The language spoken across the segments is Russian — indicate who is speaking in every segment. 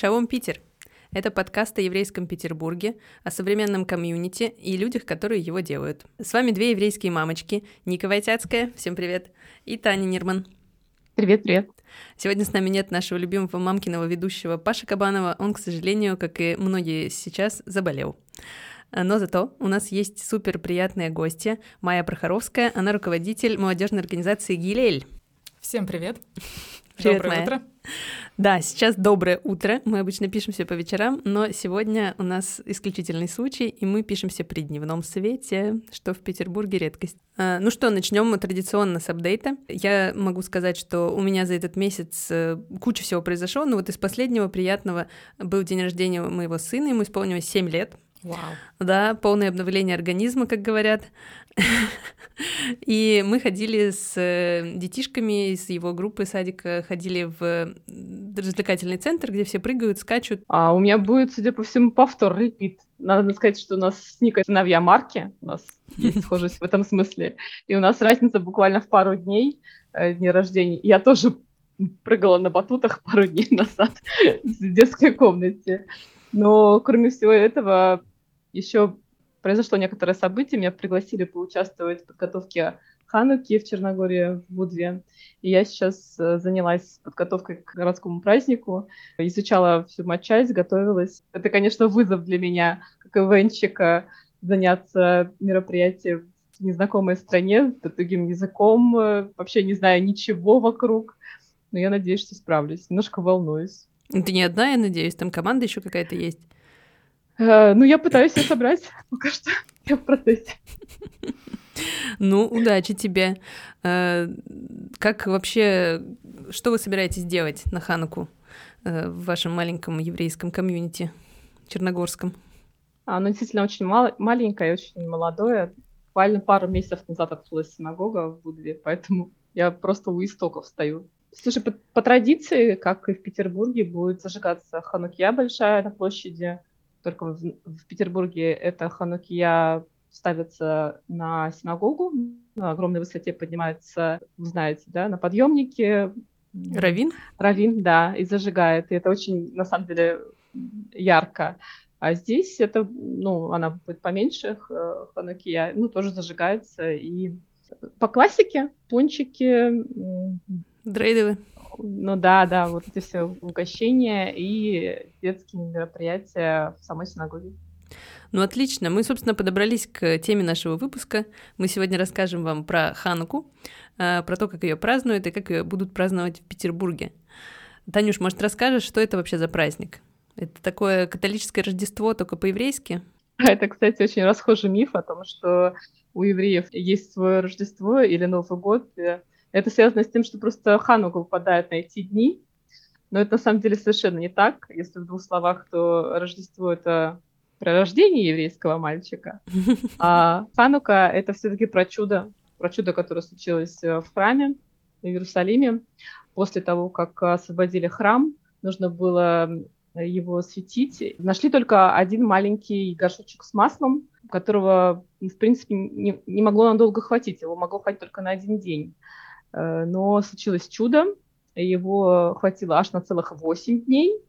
Speaker 1: Шалом Питер. Это подкаст о еврейском Петербурге, о современном комьюнити и людях, которые его делают. С вами две еврейские мамочки, Ника Войтяцкая, всем привет, и Таня Нирман.
Speaker 2: Привет, привет.
Speaker 1: Сегодня с нами нет нашего любимого мамкиного ведущего Паши Кабанова. Он, к сожалению, как и многие сейчас, заболел. Но зато у нас есть супер приятные гости. Майя Прохоровская, она руководитель молодежной организации «Гилель».
Speaker 3: Всем привет.
Speaker 1: Привет,
Speaker 3: Доброе
Speaker 1: Майя.
Speaker 3: утро.
Speaker 1: Да, сейчас доброе утро. Мы обычно пишемся по вечерам, но сегодня у нас исключительный случай, и мы пишемся при дневном свете, что в Петербурге редкость. А, ну что, начнем традиционно с апдейта. Я могу сказать, что у меня за этот месяц э, куча всего произошло, но вот из последнего приятного был день рождения моего сына, ему исполнилось 7 лет.
Speaker 3: Вау.
Speaker 1: Да, полное обновление организма, как говорят. И мы ходили с э, детишками из его группы садика, ходили в развлекательный центр, где все прыгают, скачут.
Speaker 2: А у меня будет, судя по всему, повтор, репит. Надо сказать, что у нас с Никой сыновья Марки, у нас есть схожесть в этом смысле. И у нас разница буквально в пару дней э, дня рождения. Я тоже прыгала на батутах пару дней назад в детской комнате. Но кроме всего этого, еще произошло некоторое событие. Меня пригласили поучаствовать в подготовке Хануки в Черногории, в Будве. И я сейчас э, занялась подготовкой к городскому празднику, изучала всю матчасть, готовилась. Это, конечно, вызов для меня, как ивенчика, заняться мероприятием в незнакомой стране, с другим языком, э, вообще не знаю ничего вокруг. Но я надеюсь, что справлюсь. Немножко волнуюсь.
Speaker 1: Ты не одна, я надеюсь, там команда еще какая-то есть.
Speaker 2: Э, Ну, я пытаюсь ее собрать. Пока что я в процессе.
Speaker 1: Ну, удачи тебе. Э, Как вообще, что вы собираетесь делать на Хануку э, в вашем маленьком еврейском комьюнити черногорском?
Speaker 2: Оно действительно очень мало, маленькое, очень молодое. Буквально пару месяцев назад открылась синагога в Будве, поэтому я просто у истоков стою. Слушай, по, по традиции, как и в Петербурге, будет зажигаться ханукия большая на площади. Только в, в Петербурге эта ханукия ставится на синагогу, на огромной высоте поднимается, вы знаете, да, на подъемнике.
Speaker 1: Равин?
Speaker 2: Равин, да, и зажигает. И это очень, на самом деле, ярко. А здесь это, ну, она будет поменьше, ханукия, ну, тоже зажигается. И по классике пончики, м,
Speaker 1: Дрейдовы?
Speaker 2: Ну да, да, вот эти все угощения и детские мероприятия в самой синагоге.
Speaker 1: Ну, отлично. Мы, собственно, подобрались к теме нашего выпуска. Мы сегодня расскажем вам про Хануку, э, про то, как ее празднуют и как ее будут праздновать в Петербурге. Танюш, может, расскажешь, что это вообще за праздник? Это такое католическое Рождество, только по-еврейски?
Speaker 2: Это, кстати, очень расхожий миф о том, что у евреев есть свое Рождество или Новый год. Э, Это связано с тем, что просто Ханука выпадает на эти дни. Но это на самом деле совершенно не так. Если в двух словах, то Рождество — это про рождение еврейского мальчика, а Ханука — это все-таки про чудо, про чудо, которое случилось э, в храме в Иерусалиме. После того, как освободили храм, нужно было его осветить. Нашли только один маленький горшочек с маслом, которого, в принципе, не, не могло надолго хватить. Его могло хватить только на один день. Э, Но случилось чудо. Его хватило аж на целых 8 дней.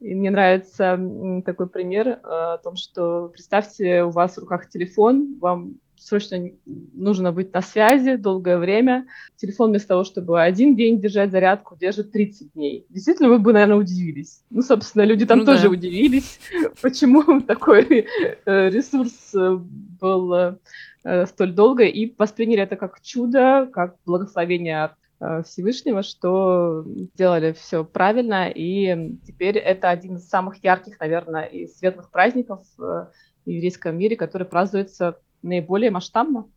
Speaker 2: И мне нравится такой пример э, о том, что представьте, у вас в руках телефон, вам срочно нужно быть на связи долгое время. Телефон вместо того, чтобы один день держать зарядку, держит 30 дней. Действительно, вы бы, наверное, удивились. Ну, собственно, люди там
Speaker 1: Ну
Speaker 2: тоже
Speaker 1: да.
Speaker 2: удивились, почему такой э, ресурс э, был э, столь долго, и восприняли это как чудо, как благословение от Всевышнего, что сделали все правильно, и теперь это один из самых ярких, наверное, и светлых праздников в еврейском мире, который празднуется наиболее масштабно.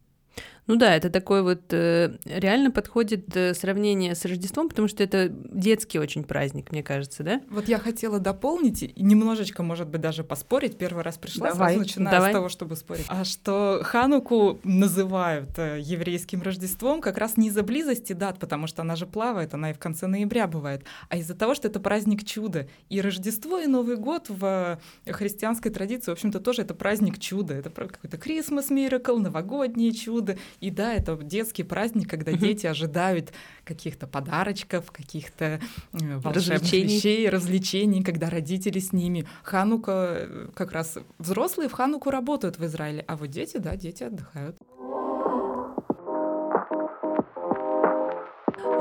Speaker 1: Ну да, это такой вот э, реально подходит э, сравнение с Рождеством, потому что это детский очень праздник, мне кажется, да?
Speaker 3: Вот я хотела дополнить и немножечко, может быть, даже поспорить. Первый раз пришла,
Speaker 2: Давай,
Speaker 3: сразу начинаю
Speaker 1: давай.
Speaker 3: с того, чтобы спорить. А что Хануку называют э, еврейским Рождеством как раз не из-за близости дат, потому что она же плавает, она и в конце ноября бывает, а из-за того, что это праздник чуда. И Рождество, и Новый год в христианской традиции, в общем-то, тоже это праздник чуда. Это какой-то Christmas Miracle, новогоднее чудо. И да, это детский праздник, когда дети ожидают каких-то подарочков, каких-то э, волшебных развлечений. вещей, развлечений, когда родители с ними. Ханука, э, как раз взрослые в Хануку работают в Израиле, а вот дети, да, дети отдыхают.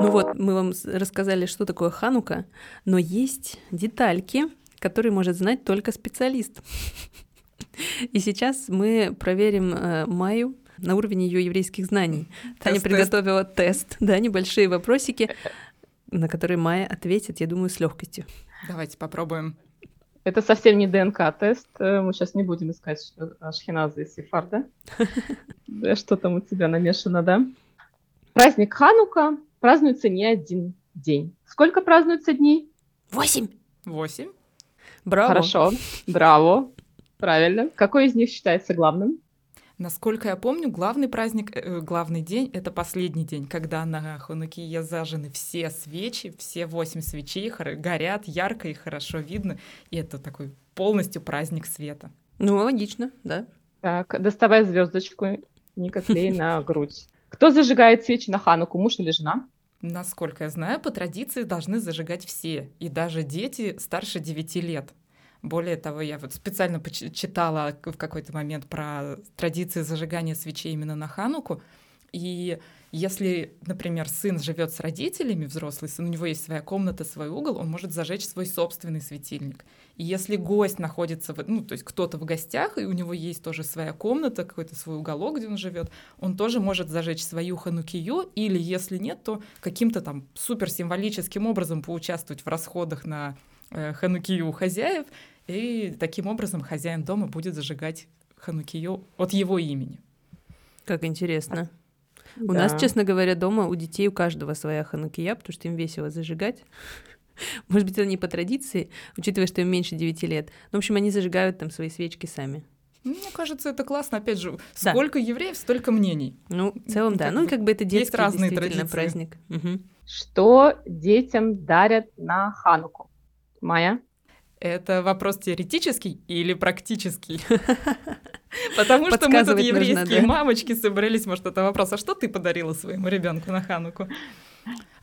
Speaker 1: Ну вот, мы вам рассказали, что такое Ханука, но есть детальки, которые может знать только специалист. И сейчас мы проверим э, Майю на уровень ее еврейских знаний. Тест, Таня приготовила тест, да, небольшие вопросики, на которые Майя ответит, я думаю, с легкостью.
Speaker 3: Давайте попробуем.
Speaker 2: Это совсем не ДНК-тест. Э, мы сейчас не будем искать Ашхеназа и Сефарда. Что там у тебя намешано, да? Праздник Ханука празднуется не один день. Сколько празднуется дней?
Speaker 1: Восемь.
Speaker 3: Восемь.
Speaker 1: Браво.
Speaker 2: Хорошо, браво. Правильно. Какой из них считается главным?
Speaker 3: Насколько я помню, главный праздник, э, главный день — это последний день, когда на Ханукие зажжены все свечи, все восемь свечей горят ярко и хорошо видно, и это такой полностью праздник света.
Speaker 1: Ну, логично, да.
Speaker 2: Так, доставай звездочку, не клей на грудь. Кто зажигает свечи на Хануку, муж или жена?
Speaker 3: Насколько я знаю, по традиции должны зажигать все, и даже дети старше 9 лет. Более того, я вот специально читала в какой-то момент про традиции зажигания свечей именно на Хануку. И если, например, сын живет с родителями, взрослый сын, у него есть своя комната, свой угол, он может зажечь свой собственный светильник. И если гость находится, в, ну, то есть кто-то в гостях, и у него есть тоже своя комната, какой-то свой уголок, где он живет, он тоже может зажечь свою ханукию, или если нет, то каким-то там суперсимволическим образом поучаствовать в расходах на ханукию у хозяев, и таким образом хозяин дома будет зажигать ханукию от его имени.
Speaker 1: Как интересно. Да. У нас, честно говоря, дома у детей у каждого своя ханукия, потому что им весело зажигать. Может быть, это не по традиции, учитывая, что им меньше 9 лет. Но, ну, в общем, они зажигают там свои свечки сами.
Speaker 3: Мне кажется, это классно. Опять же, да. сколько евреев, столько мнений.
Speaker 1: Ну, в целом, да. Ну, как бы это детский Есть разные традиции. праздник. Угу.
Speaker 2: Что детям дарят на Хануку? Майя?
Speaker 3: Это вопрос теоретический или практический? Потому что мы тут еврейские мамочки собрались, может, это вопрос, а что ты подарила своему ребенку на Хануку?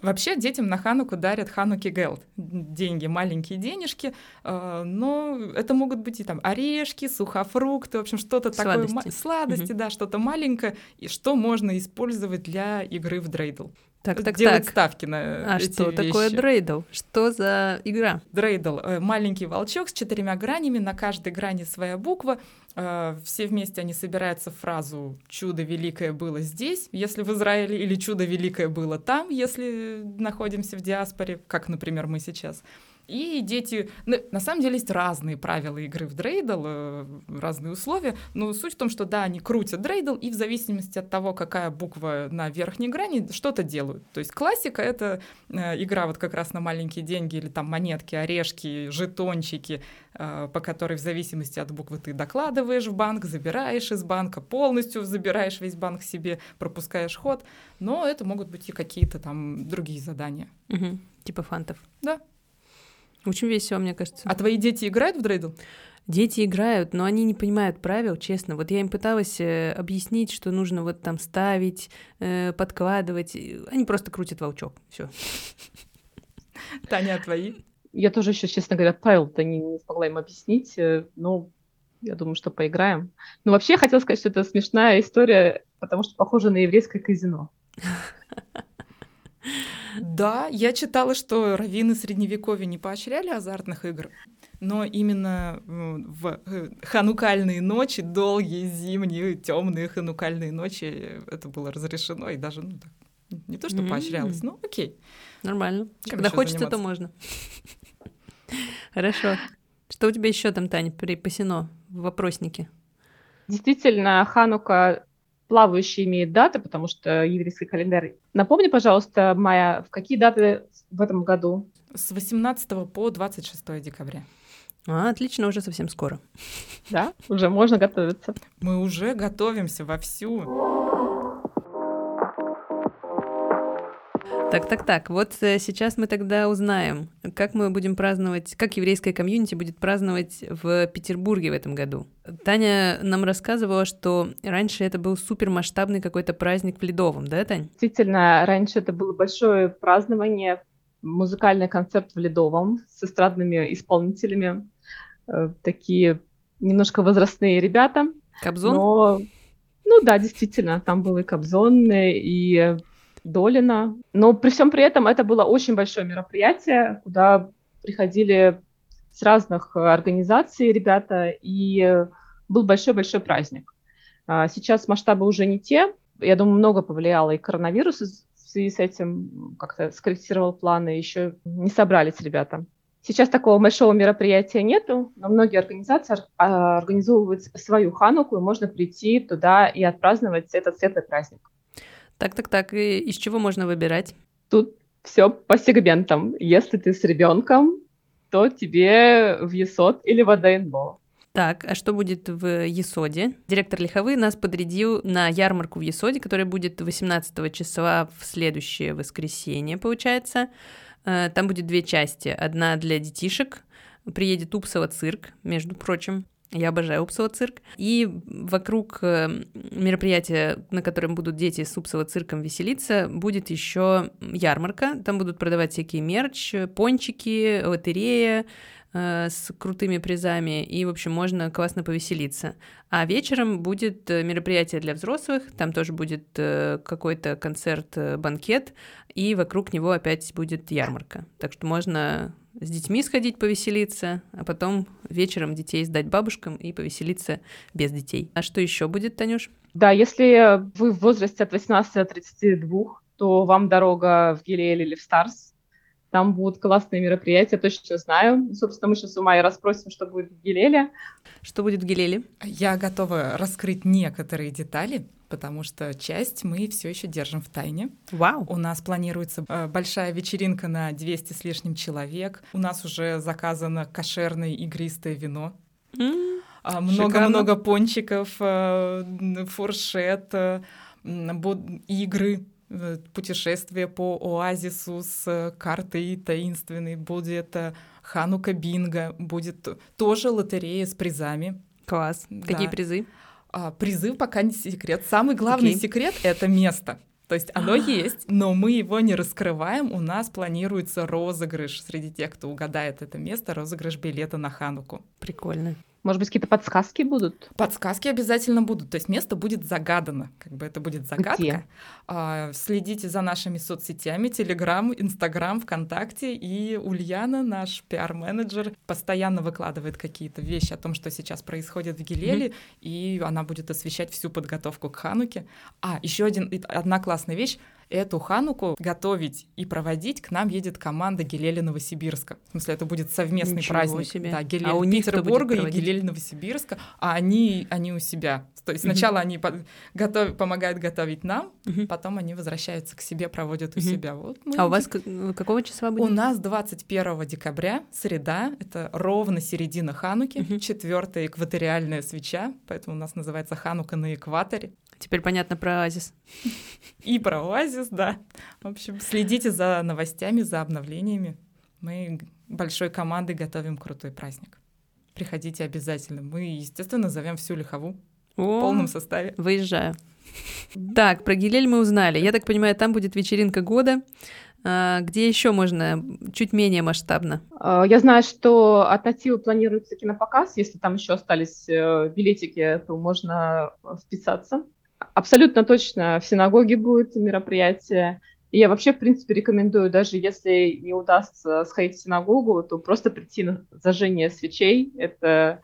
Speaker 3: Вообще детям на Хануку дарят Хануки Гелд. Деньги, маленькие денежки, э, но это могут быть и там орешки, сухофрукты, в общем, что-то такое... Сладости, да, что-то маленькое, и что можно использовать для игры в дрейдл.
Speaker 1: Так, так,
Speaker 3: делать
Speaker 1: так.
Speaker 3: ставки на
Speaker 1: а
Speaker 3: эти
Speaker 1: что
Speaker 3: вещи.
Speaker 1: такое дрейдл? Что за игра?
Speaker 3: Дрейдл э, — маленький волчок с четырьмя гранями, на каждой грани своя буква. Э, все вместе они собираются в фразу «Чудо великое было здесь», если в Израиле, или «Чудо великое было там», если находимся в диаспоре, как, например, мы сейчас. И дети... Ну, на самом деле есть разные правила игры в дрейдл, э, разные условия, но суть в том, что да, они крутят дрейдл, и в зависимости от того, какая буква на верхней грани, что-то делают. То есть классика — это э, игра вот как раз на маленькие деньги или там монетки, орешки, жетончики, э, по которой в зависимости от буквы ты докладываешь в банк, забираешь из банка, полностью забираешь весь банк себе, пропускаешь ход, но это могут быть и какие-то там другие задания.
Speaker 1: Угу. Типа фантов.
Speaker 3: Да.
Speaker 1: Очень весело, мне кажется.
Speaker 3: А твои дети играют в дрейдл?
Speaker 1: Дети играют, но они не понимают правил, честно. Вот я им пыталась э, объяснить, что нужно вот там ставить, э, подкладывать. Они просто крутят волчок. Все.
Speaker 3: Таня, а твои?
Speaker 2: Я тоже еще, честно говоря, правил-то не, не смогла им объяснить. Э, но я думаю, что поиграем. Но вообще я хотела сказать, что это смешная история, потому что похоже на еврейское казино.
Speaker 3: Да, я читала, что раввины средневековья не поощряли азартных игр, но именно в э, ханукальные ночи, долгие зимние темные ханукальные ночи, это было разрешено и даже ну, так, не то, что mm-hmm. поощрялось, но окей.
Speaker 1: Нормально. Чем Когда хочется, заниматься? то можно. Хорошо. Что у тебя еще там, Таня, припасено в вопроснике?
Speaker 2: Действительно, Ханука плавающий имеет даты, потому что еврейский календарь. Напомни, пожалуйста, Майя, в какие даты в этом году?
Speaker 3: С 18 по 26 декабря.
Speaker 1: А, отлично, уже совсем скоро.
Speaker 2: Да, уже можно готовиться.
Speaker 3: Мы уже готовимся вовсю.
Speaker 1: Так, так, так. Вот э, сейчас мы тогда узнаем, как мы будем праздновать, как еврейская комьюнити будет праздновать в Петербурге в этом году. Таня нам рассказывала, что раньше это был супермасштабный какой-то праздник в Ледовом, да, Тань?
Speaker 2: Действительно, раньше это было большое празднование, музыкальный концерт в Ледовом с эстрадными исполнителями. Э, такие немножко возрастные ребята.
Speaker 1: Кобзон?
Speaker 2: Но, ну да, действительно, там был и Кобзон, и Долина. Но при всем при этом это было очень большое мероприятие, куда приходили с разных э, организаций ребята, и был большой-большой праздник. А, сейчас масштабы уже не те. Я думаю, много повлияло и коронавирус в связи с этим, как-то скорректировал планы, еще не собрались ребята. Сейчас такого большого мероприятия нету, но многие организации а, организовывают свою хануку, и можно прийти туда и отпраздновать этот светлый праздник.
Speaker 1: Так, так, так. И из чего можно выбирать?
Speaker 2: Тут все по сегментам. Если ты с ребенком, то тебе в ЕСОД или в АДНБО.
Speaker 1: Так, а что будет в ЕСОДе? Директор Лиховы нас подрядил на ярмарку в ЕСОДе, которая будет 18 числа в следующее воскресенье, получается. Э, там будет две части. Одна для детишек, приедет Упсово цирк, между прочим, я обожаю Упсово цирк. И вокруг э, мероприятия, на котором будут дети с Упсово цирком веселиться, будет еще ярмарка. Там будут продавать всякие мерч, пончики, лотерея э, с крутыми призами. И, в общем, можно классно повеселиться. А вечером будет э, мероприятие для взрослых. Там тоже будет какой-то концерт-банкет. И вокруг него опять будет ярмарка. Так что можно с детьми сходить повеселиться, а потом вечером детей сдать бабушкам и повеселиться без детей. А что еще будет, Танюш?
Speaker 2: Да, если вы в возрасте от 18 до 32, то вам дорога в Гелиэль или в Старс. Там будут классные мероприятия, точно знаю. Собственно, мы сейчас у Майи расспросим, что будет в Гелеле.
Speaker 1: Что будет в Гелеле?
Speaker 3: Я готова раскрыть некоторые детали потому что часть мы все еще держим в тайне.
Speaker 1: Вау!
Speaker 3: У нас планируется э, большая вечеринка на 200 с лишним человек. У нас уже заказано кошерное игристое вино.
Speaker 1: Mm,
Speaker 3: много-много пончиков, э, фуршет, э, игры путешествие по оазису с картой таинственной, будет Ханука Бинго, будет тоже лотерея с призами.
Speaker 1: Класс. Да. Какие призы?
Speaker 3: А, призыв пока не секрет. Самый главный okay. секрет — это место. То есть оно есть, но мы его не раскрываем. У нас планируется розыгрыш среди тех, кто угадает это место, розыгрыш билета на Хануку.
Speaker 1: Прикольно.
Speaker 2: Может быть, какие-то подсказки будут?
Speaker 3: Подсказки обязательно будут. То есть место будет загадано. Как бы это будет загадка.
Speaker 2: Где?
Speaker 3: А, следите за нашими соцсетями, Телеграм, Инстаграм, ВКонтакте. И Ульяна, наш пиар-менеджер, постоянно выкладывает какие-то вещи о том, что сейчас происходит в Гилеле, mm-hmm. и она будет освещать всю подготовку к Хануке. А, еще один, одна классная вещь эту хануку готовить и проводить к нам едет команда Гелели Новосибирска. В смысле, это будет совместный
Speaker 1: Ничего
Speaker 3: праздник.
Speaker 1: Себе.
Speaker 3: Да, Гелель а Петербурга и Гелели Новосибирска, а они, они у себя. То есть сначала они по готов помогают готовить нам, потом они возвращаются к себе, проводят у себя. Вот
Speaker 1: а у вас какого числа будет?
Speaker 3: У нас 21 декабря, среда, это ровно середина Хануки, четвертая экваториальная свеча, поэтому у нас называется Ханука на экваторе.
Speaker 1: Теперь понятно про оазис.
Speaker 3: И про оазис, да. В общем, следите за новостями, за обновлениями. Мы большой командой готовим крутой праздник. Приходите обязательно. Мы, естественно, зовем всю лихову О, в полном составе.
Speaker 1: Выезжаю. Так, про Гилель мы узнали. Я так понимаю, там будет вечеринка года. А, где еще можно чуть менее масштабно?
Speaker 2: А, я знаю, что от Нативы планируется кинопоказ. Если там еще остались э, билетики, то можно вписаться. Абсолютно точно в синагоге будет мероприятие. И я вообще, в принципе, рекомендую, даже если не удастся сходить в синагогу, то просто прийти на зажжение свечей. Это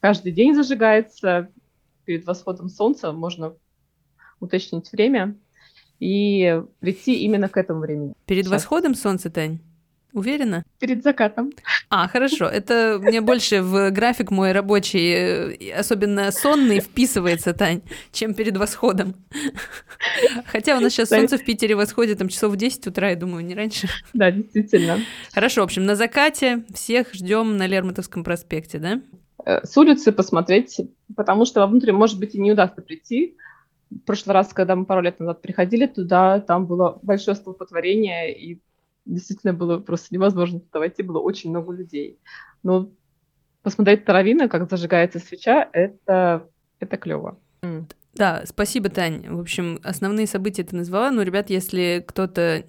Speaker 2: каждый день зажигается перед восходом солнца. Можно уточнить время и прийти именно к этому времени.
Speaker 1: Перед Сейчас. восходом солнца, Тань? Уверена?
Speaker 2: Перед закатом.
Speaker 1: А, хорошо. Это мне больше в график мой рабочий, э, особенно сонный, вписывается, Тань, чем перед восходом. Хотя у нас сейчас солнце в Питере восходит там часов в 10 утра, я думаю, не раньше.
Speaker 2: Да, действительно.
Speaker 1: Хорошо, в общем, на закате всех ждем на Лермонтовском проспекте, да?
Speaker 2: Э, с улицы посмотреть, потому что вовнутрь, может быть, и не удастся прийти, в прошлый раз, когда мы пару лет назад приходили туда, там было большое столпотворение, и действительно было просто невозможно туда войти, было очень много людей. Но посмотреть Таравина, как зажигается свеча, это, это клево.
Speaker 1: Да, спасибо, Тань. В общем, основные события ты назвала, но, ребят, если кто-то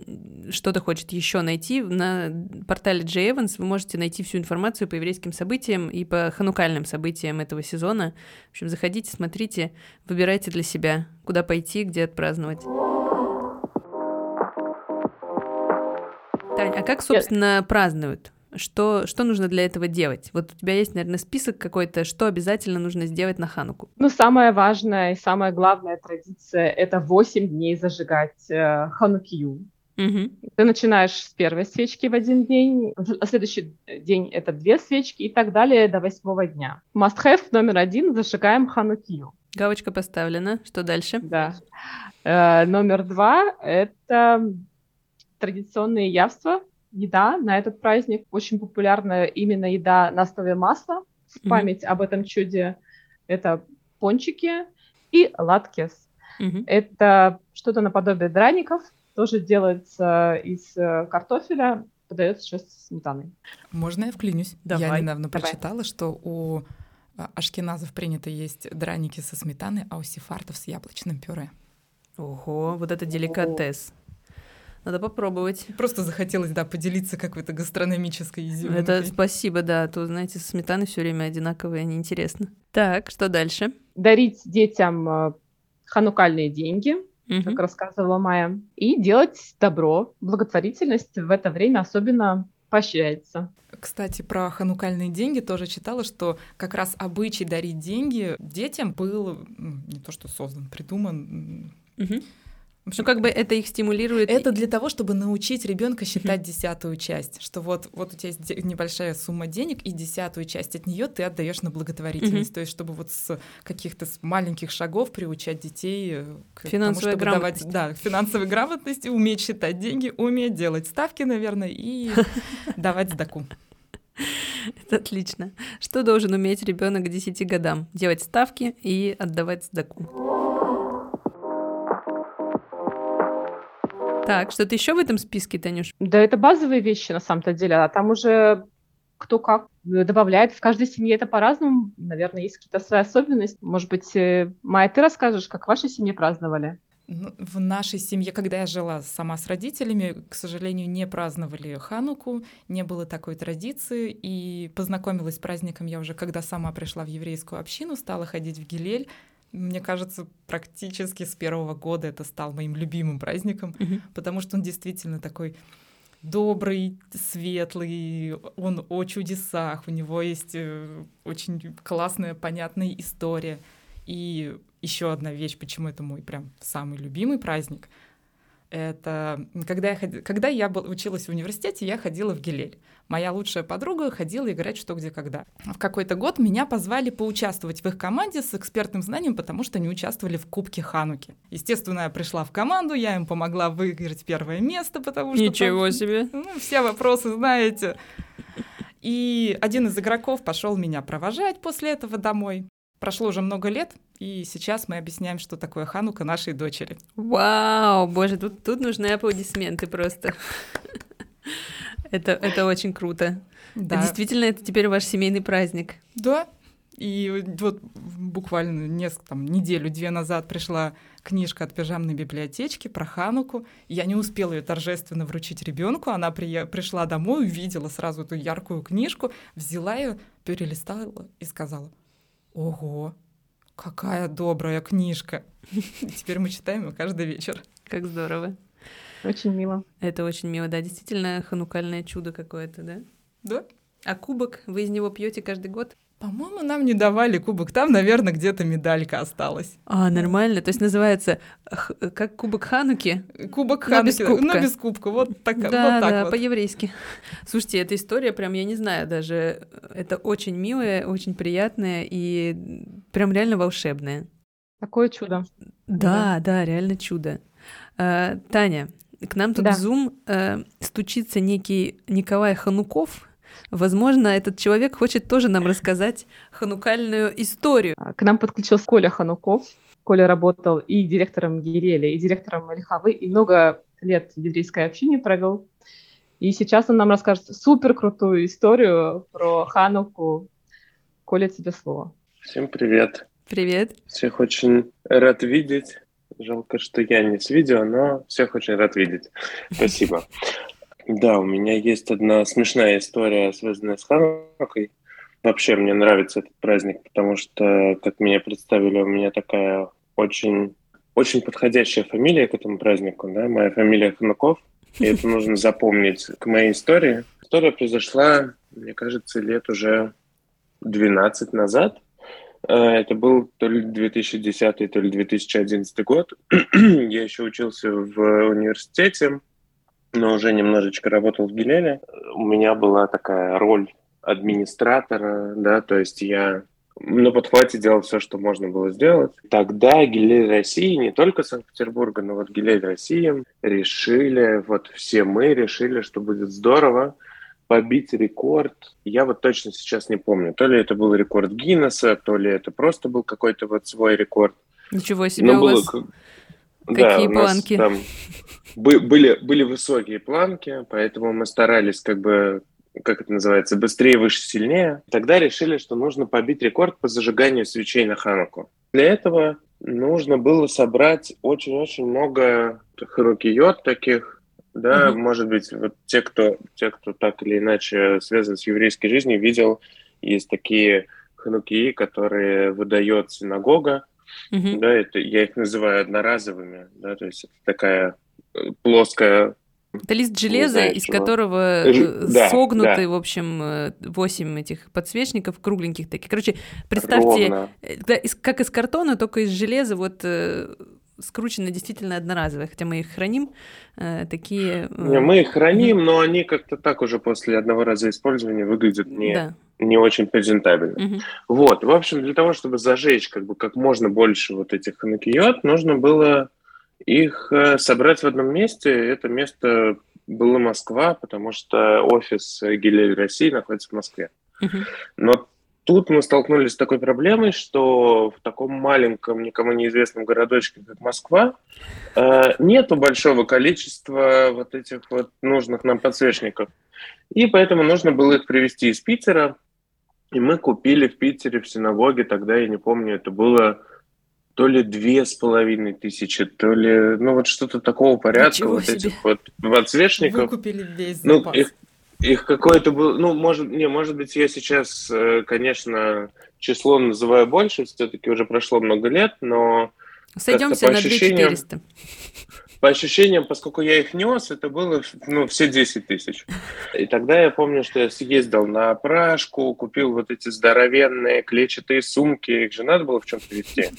Speaker 1: что-то хочет еще найти, на портале J Evans вы можете найти всю информацию по еврейским событиям и по ханукальным событиям этого сезона. В общем, заходите, смотрите, выбирайте для себя, куда пойти, где отпраздновать. Тань, а как, собственно, празднуют? Что, что нужно для этого делать? Вот у тебя есть, наверное, список какой-то, что обязательно нужно сделать на Хануку?
Speaker 2: Ну, самая важная и самая главная традиция — это 8 дней зажигать э, Ханукию. Угу. Ты начинаешь с первой свечки в один день, а следующий день это две свечки и так далее до восьмого дня. Must have номер один — зажигаем Ханукию.
Speaker 1: Галочка поставлена. Что дальше?
Speaker 2: Да. Э, номер два — это традиционные явства, еда на этот праздник. Очень популярна именно еда на основе масла. В память mm-hmm. об этом чуде это пончики и латкес. Mm-hmm. Это что-то наподобие драников, тоже делается из э, картофеля, подается сейчас с сметаной.
Speaker 3: Можно я вклинюсь? Давай. Я недавно Давай. прочитала, что у а, ашкеназов принято есть драники со сметаной, а у сефартов с яблочным пюре.
Speaker 1: Ого, вот это деликатес. Ого. Надо попробовать.
Speaker 3: Просто захотелось, да, поделиться какой-то гастрономической изюминкой.
Speaker 1: Это спасибо, да, а то, знаете, сметаны все время одинаковые, неинтересно. Так, что дальше?
Speaker 2: Дарить детям э, ханукальные деньги, угу. как рассказывала Майя, и делать добро. Благотворительность в это время особенно поощряется.
Speaker 3: Кстати, про ханукальные деньги тоже читала, что как раз обычай дарить деньги детям был не то что создан, придуман.
Speaker 1: Угу общем, ну, как бы это их стимулирует.
Speaker 3: Это для того, чтобы научить ребенка считать десятую часть. Что вот, вот у тебя есть небольшая сумма денег, и десятую часть от нее ты отдаешь на благотворительность. То есть, чтобы вот с каких-то маленьких шагов приучать детей э,
Speaker 1: к Финансовая тому, чтобы давать
Speaker 3: да, финансовой грамотности, уметь считать деньги, уметь делать ставки, наверное, и давать сдаку.
Speaker 1: Это отлично. Что должен уметь ребенок к 10 годам? Делать ставки и отдавать сдаку. Так, что-то еще в этом списке, Танюш?
Speaker 2: Да, это базовые вещи на самом-то деле, а там уже кто как добавляет. В каждой семье это по-разному. Наверное, есть какие-то свои особенности. Может быть, э, Майя, ты расскажешь, как в вашей семье праздновали?
Speaker 3: Ну, в нашей семье, когда я жила сама с родителями, к сожалению, не праздновали Хануку, не было такой традиции, и познакомилась с праздником я уже, когда сама пришла в еврейскую общину, стала ходить в Гилель, мне кажется, практически с первого года это стал моим любимым праздником, mm-hmm. потому что он действительно такой добрый, светлый, он о чудесах, у него есть э, очень классная, понятная история. И еще одна вещь, почему это мой прям самый любимый праздник — это когда я, ход... когда я был, училась в университете, я ходила в Гилель. Моя лучшая подруга ходила играть что, где, когда. В какой-то год меня позвали поучаствовать в их команде с экспертным знанием, потому что они участвовали в Кубке Хануки. Естественно, я пришла в команду, я им помогла выиграть первое место, потому что...
Speaker 1: Ничего там, себе!
Speaker 3: Ну, все вопросы знаете. И один из игроков пошел меня провожать после этого домой. Прошло уже много лет, и сейчас мы объясняем, что такое Ханука нашей дочери.
Speaker 1: Вау, боже, тут, тут нужны аплодисменты просто. Это, это очень круто. Да. Действительно, это теперь ваш семейный праздник.
Speaker 3: Да. И вот буквально несколько, там, неделю-две назад пришла книжка от пижамной библиотечки про Хануку. Я не успела ее торжественно вручить ребенку. Она при... пришла домой, увидела сразу эту яркую книжку, взяла ее, перелистала и сказала — Ого, какая добрая книжка. Теперь мы читаем ее каждый вечер.
Speaker 1: Как здорово.
Speaker 2: Очень мило.
Speaker 1: Это очень мило, да, действительно ханукальное чудо какое-то, да?
Speaker 3: Да.
Speaker 1: А кубок, вы из него пьете каждый год?
Speaker 3: По-моему, нам не давали кубок. Там, наверное, где-то медалька осталась.
Speaker 1: А, нормально. То есть называется как кубок Хануки?
Speaker 3: Кубок Хануки, но без кубка. Но без кубка. Вот, так, да, вот так
Speaker 1: да,
Speaker 3: вот.
Speaker 1: по-еврейски. Слушайте, эта история прям, я не знаю даже, это очень милая, очень приятная и прям реально волшебная.
Speaker 2: Такое чудо.
Speaker 1: Да, да, да реально чудо. А, Таня, к нам тут да. в Zoom а, стучится некий Николай Хануков, Возможно, этот человек хочет тоже нам рассказать ханукальную историю.
Speaker 2: К нам подключился Коля Хануков. Коля работал и директором Гиреля, и директором Ольхавы, и много лет в еврейской общине провел. И сейчас он нам расскажет супер крутую историю про Хануку. Коля, тебе слово.
Speaker 4: Всем привет.
Speaker 1: Привет.
Speaker 4: Всех очень рад видеть. Жалко, что я не с видео, но всех очень рад видеть. Спасибо. Да, у меня есть одна смешная история, связанная с Ханукой. Вообще мне нравится этот праздник, потому что, как меня представили, у меня такая очень, очень подходящая фамилия к этому празднику. Да? Моя фамилия Хануков, и это нужно запомнить к моей истории. История произошла, мне кажется, лет уже 12 назад. Э, это был то ли 2010, то ли 2011 год. Я еще учился в университете, но уже немножечко работал в Гилеле. У меня была такая роль администратора, да, то есть я на подхвате делал все, что можно было сделать. Тогда Гилель России, не только Санкт-Петербурга, но вот Гилель России решили, вот все мы решили, что будет здорово побить рекорд. Я вот точно сейчас не помню, то ли это был рекорд Гиннесса, то ли это просто был какой-то вот свой рекорд.
Speaker 1: Ничего себе но у было... вас... Какие да, планки?
Speaker 4: там были, были высокие планки, поэтому мы старались как бы как это называется, быстрее, выше, сильнее. Тогда решили, что нужно побить рекорд по зажиганию свечей на Хануку. Для этого нужно было собрать очень-очень много ханукиот таких, да, mm-hmm. может быть, вот те, кто, те, кто так или иначе связан с еврейской жизнью, видел, есть такие ханукии, которые выдает синагога, mm-hmm. да, это, я их называю одноразовыми, да, то есть это такая э, плоская
Speaker 1: это лист железа, знаю, из чего. которого э, да, согнуты, да. в общем, 8 э, этих подсвечников, кругленьких таких. Короче, представьте, Ровно. как из картона, только из железа, вот э, скручены действительно одноразовые, хотя мы их храним, э, такие...
Speaker 4: Э... Не, мы их храним, но они как-то так уже после одного раза использования выглядят не, да. не очень презентабельно. Угу. Вот, в общем, для того, чтобы зажечь как бы как можно больше вот этих ханакиот, нужно было их э, собрать в одном месте. Это место было Москва, потому что офис Гилель России находится в Москве. Uh-huh. Но тут мы столкнулись с такой проблемой, что в таком маленьком, никому неизвестном городочке, как Москва, э, нету большого количества вот этих вот нужных нам подсвечников. И поэтому нужно было их привезти из Питера. И мы купили в Питере в синагоге, тогда я не помню, это было то ли две с половиной тысячи, то ли, ну вот что-то такого порядка, Ничего вот себе. этих вот подсвечников. Вы
Speaker 3: купили весь
Speaker 4: ну, запас. Ну, их, их какое-то было, ну, может, не, может быть, я сейчас, э, конечно, число называю больше, все-таки уже прошло много лет, но...
Speaker 1: Сойдемся на ощущениям, 2400.
Speaker 4: По ощущениям, поскольку я их нес, это было, ну, все 10 тысяч. И тогда я помню, что я съездил на Пражку, купил вот эти здоровенные клетчатые сумки, их же надо было в чем-то везти.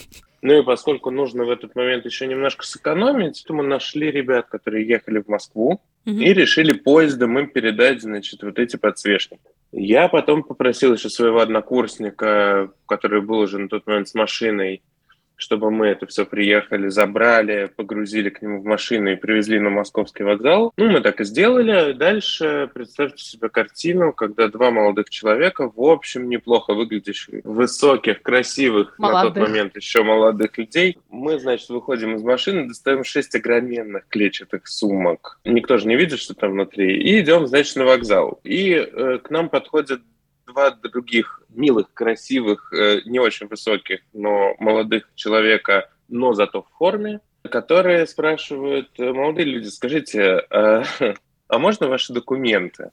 Speaker 4: Ну и поскольку нужно в этот момент еще немножко сэкономить, то мы нашли ребят, которые ехали в Москву mm-hmm. и решили поездом им передать, значит, вот эти подсвечники. Я потом попросил еще своего однокурсника, который был уже на тот момент с машиной, чтобы мы это все приехали, забрали, погрузили к нему в машину и привезли на московский вокзал. Ну, мы так и сделали. Дальше представьте себе картину, когда два молодых человека, в общем, неплохо выглядящих, высоких, красивых, молодых. на тот момент еще молодых людей, мы, значит, выходим из машины, достаем шесть огроменных клетчатых сумок. Никто же не видит, что там внутри. И идем, значит, на вокзал. И э, к нам подходят два других милых, красивых, э, не очень высоких, но молодых человека, но зато в форме, которые спрашивают, э, молодые люди, скажите, а, а можно ваши документы?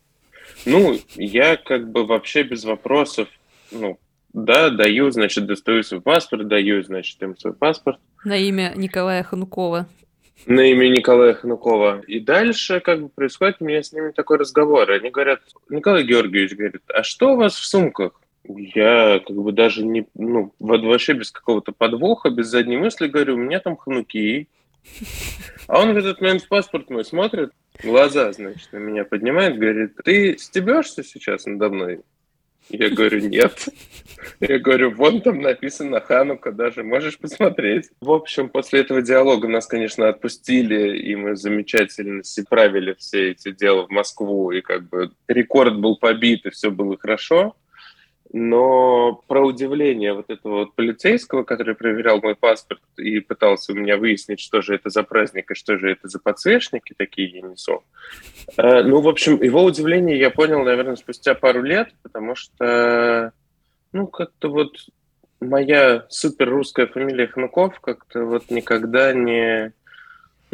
Speaker 4: Ну, я как бы вообще без вопросов, ну, да, даю, значит, достаю свой паспорт, даю, значит, им свой паспорт.
Speaker 1: На имя Николая Ханукова
Speaker 4: на имя Николая Хнукова. И дальше как бы происходит у меня с ними такой разговор. Они говорят, Николай Георгиевич говорит, а что у вас в сумках? Я как бы даже не, ну, вообще без какого-то подвоха, без задней мысли говорю, у меня там хнуки. А он в этот момент в паспорт мой смотрит, глаза, значит, на меня поднимает, говорит, ты стебешься сейчас надо мной? Я говорю, нет. Я говорю, вон там написано Ханука даже, можешь посмотреть. В общем, после этого диалога нас, конечно, отпустили, и мы замечательно правили все эти дела в Москву, и как бы рекорд был побит, и все было хорошо. Но про удивление вот этого вот полицейского, который проверял мой паспорт и пытался у меня выяснить, что же это за праздник и что же это за подсвечники такие я несу. Э, ну, в общем, его удивление я понял, наверное, спустя пару лет, потому что, ну, как-то вот моя супер русская фамилия Хнуков как-то вот никогда не...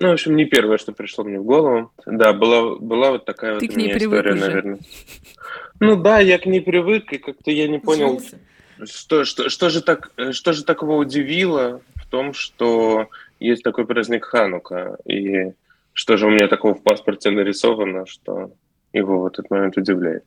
Speaker 4: Ну, в общем, не первое, что пришло мне в голову. Да, была, была вот такая
Speaker 1: Ты
Speaker 4: вот у меня история,
Speaker 1: уже.
Speaker 4: наверное. Ну да, я к ней привык, и как-то я не понял, что, что, что, же так, что же такого удивило в том, что есть такой праздник Ханука, и что же у меня такого в паспорте нарисовано, что его в этот момент удивляет.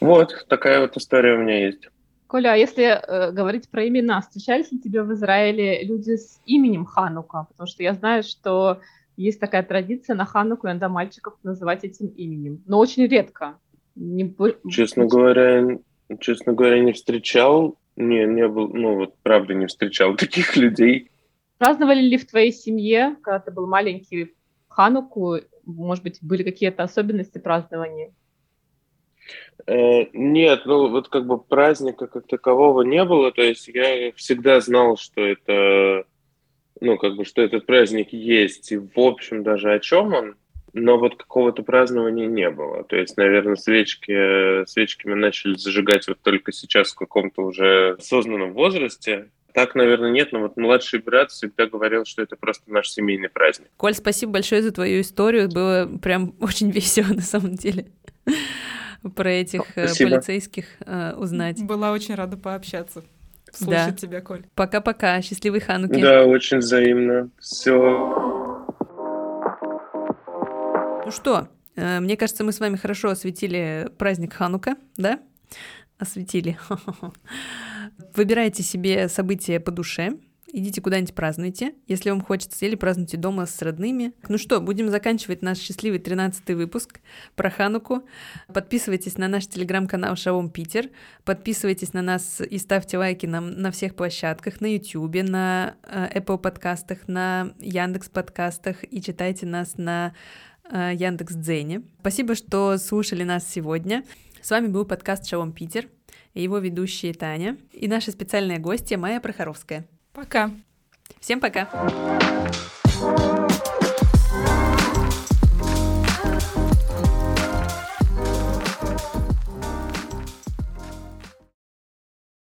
Speaker 4: Вот, такая вот история у меня есть.
Speaker 2: Коля, а если э, говорить про имена, встречались ли тебе в Израиле люди с именем Ханука? Потому что я знаю, что есть такая традиция на Хануку иногда мальчиков называть этим именем, но очень редко.
Speaker 4: Не... Честно говоря, честно говоря, не встречал, не, не был, ну вот правда не встречал таких людей.
Speaker 2: Праздновали ли в твоей семье, когда ты был маленький, Хануку? Может быть, были какие-то особенности празднования?
Speaker 4: Э, нет, ну вот как бы праздника как такового не было, то есть я всегда знал, что это, ну как бы, что этот праздник есть, и в общем даже о чем он, но вот какого-то празднования не было. То есть, наверное, свечки, свечки мы начали зажигать вот только сейчас в каком-то уже осознанном возрасте. Так, наверное, нет, но вот младший брат всегда говорил, что это просто наш семейный праздник.
Speaker 1: Коль, спасибо большое за твою историю. Было прям очень весело на самом деле про этих э, Спасибо. полицейских э, узнать.
Speaker 3: Была очень рада пообщаться. Слушать да. тебя, Коль.
Speaker 1: Пока-пока. Счастливой Хануки.
Speaker 4: Да, очень взаимно. Все.
Speaker 1: Ну что, э, мне кажется, мы с вами хорошо осветили праздник Ханука, да? Осветили. Выбирайте себе события по душе идите куда-нибудь празднуйте, если вам хочется, или празднуйте дома с родными. Ну что, будем заканчивать наш счастливый 13 выпуск про Хануку. Подписывайтесь на наш телеграм-канал Шалом Питер, подписывайтесь на нас и ставьте лайки нам на всех площадках, на YouTube, на э, Apple подкастах, на Яндекс подкастах и читайте нас на э, Яндекс Дзене. Спасибо, что слушали нас сегодня. С вами был подкаст Шалом Питер его ведущие Таня и наша специальная гостья Майя Прохоровская.
Speaker 3: Пока.
Speaker 1: Всем пока.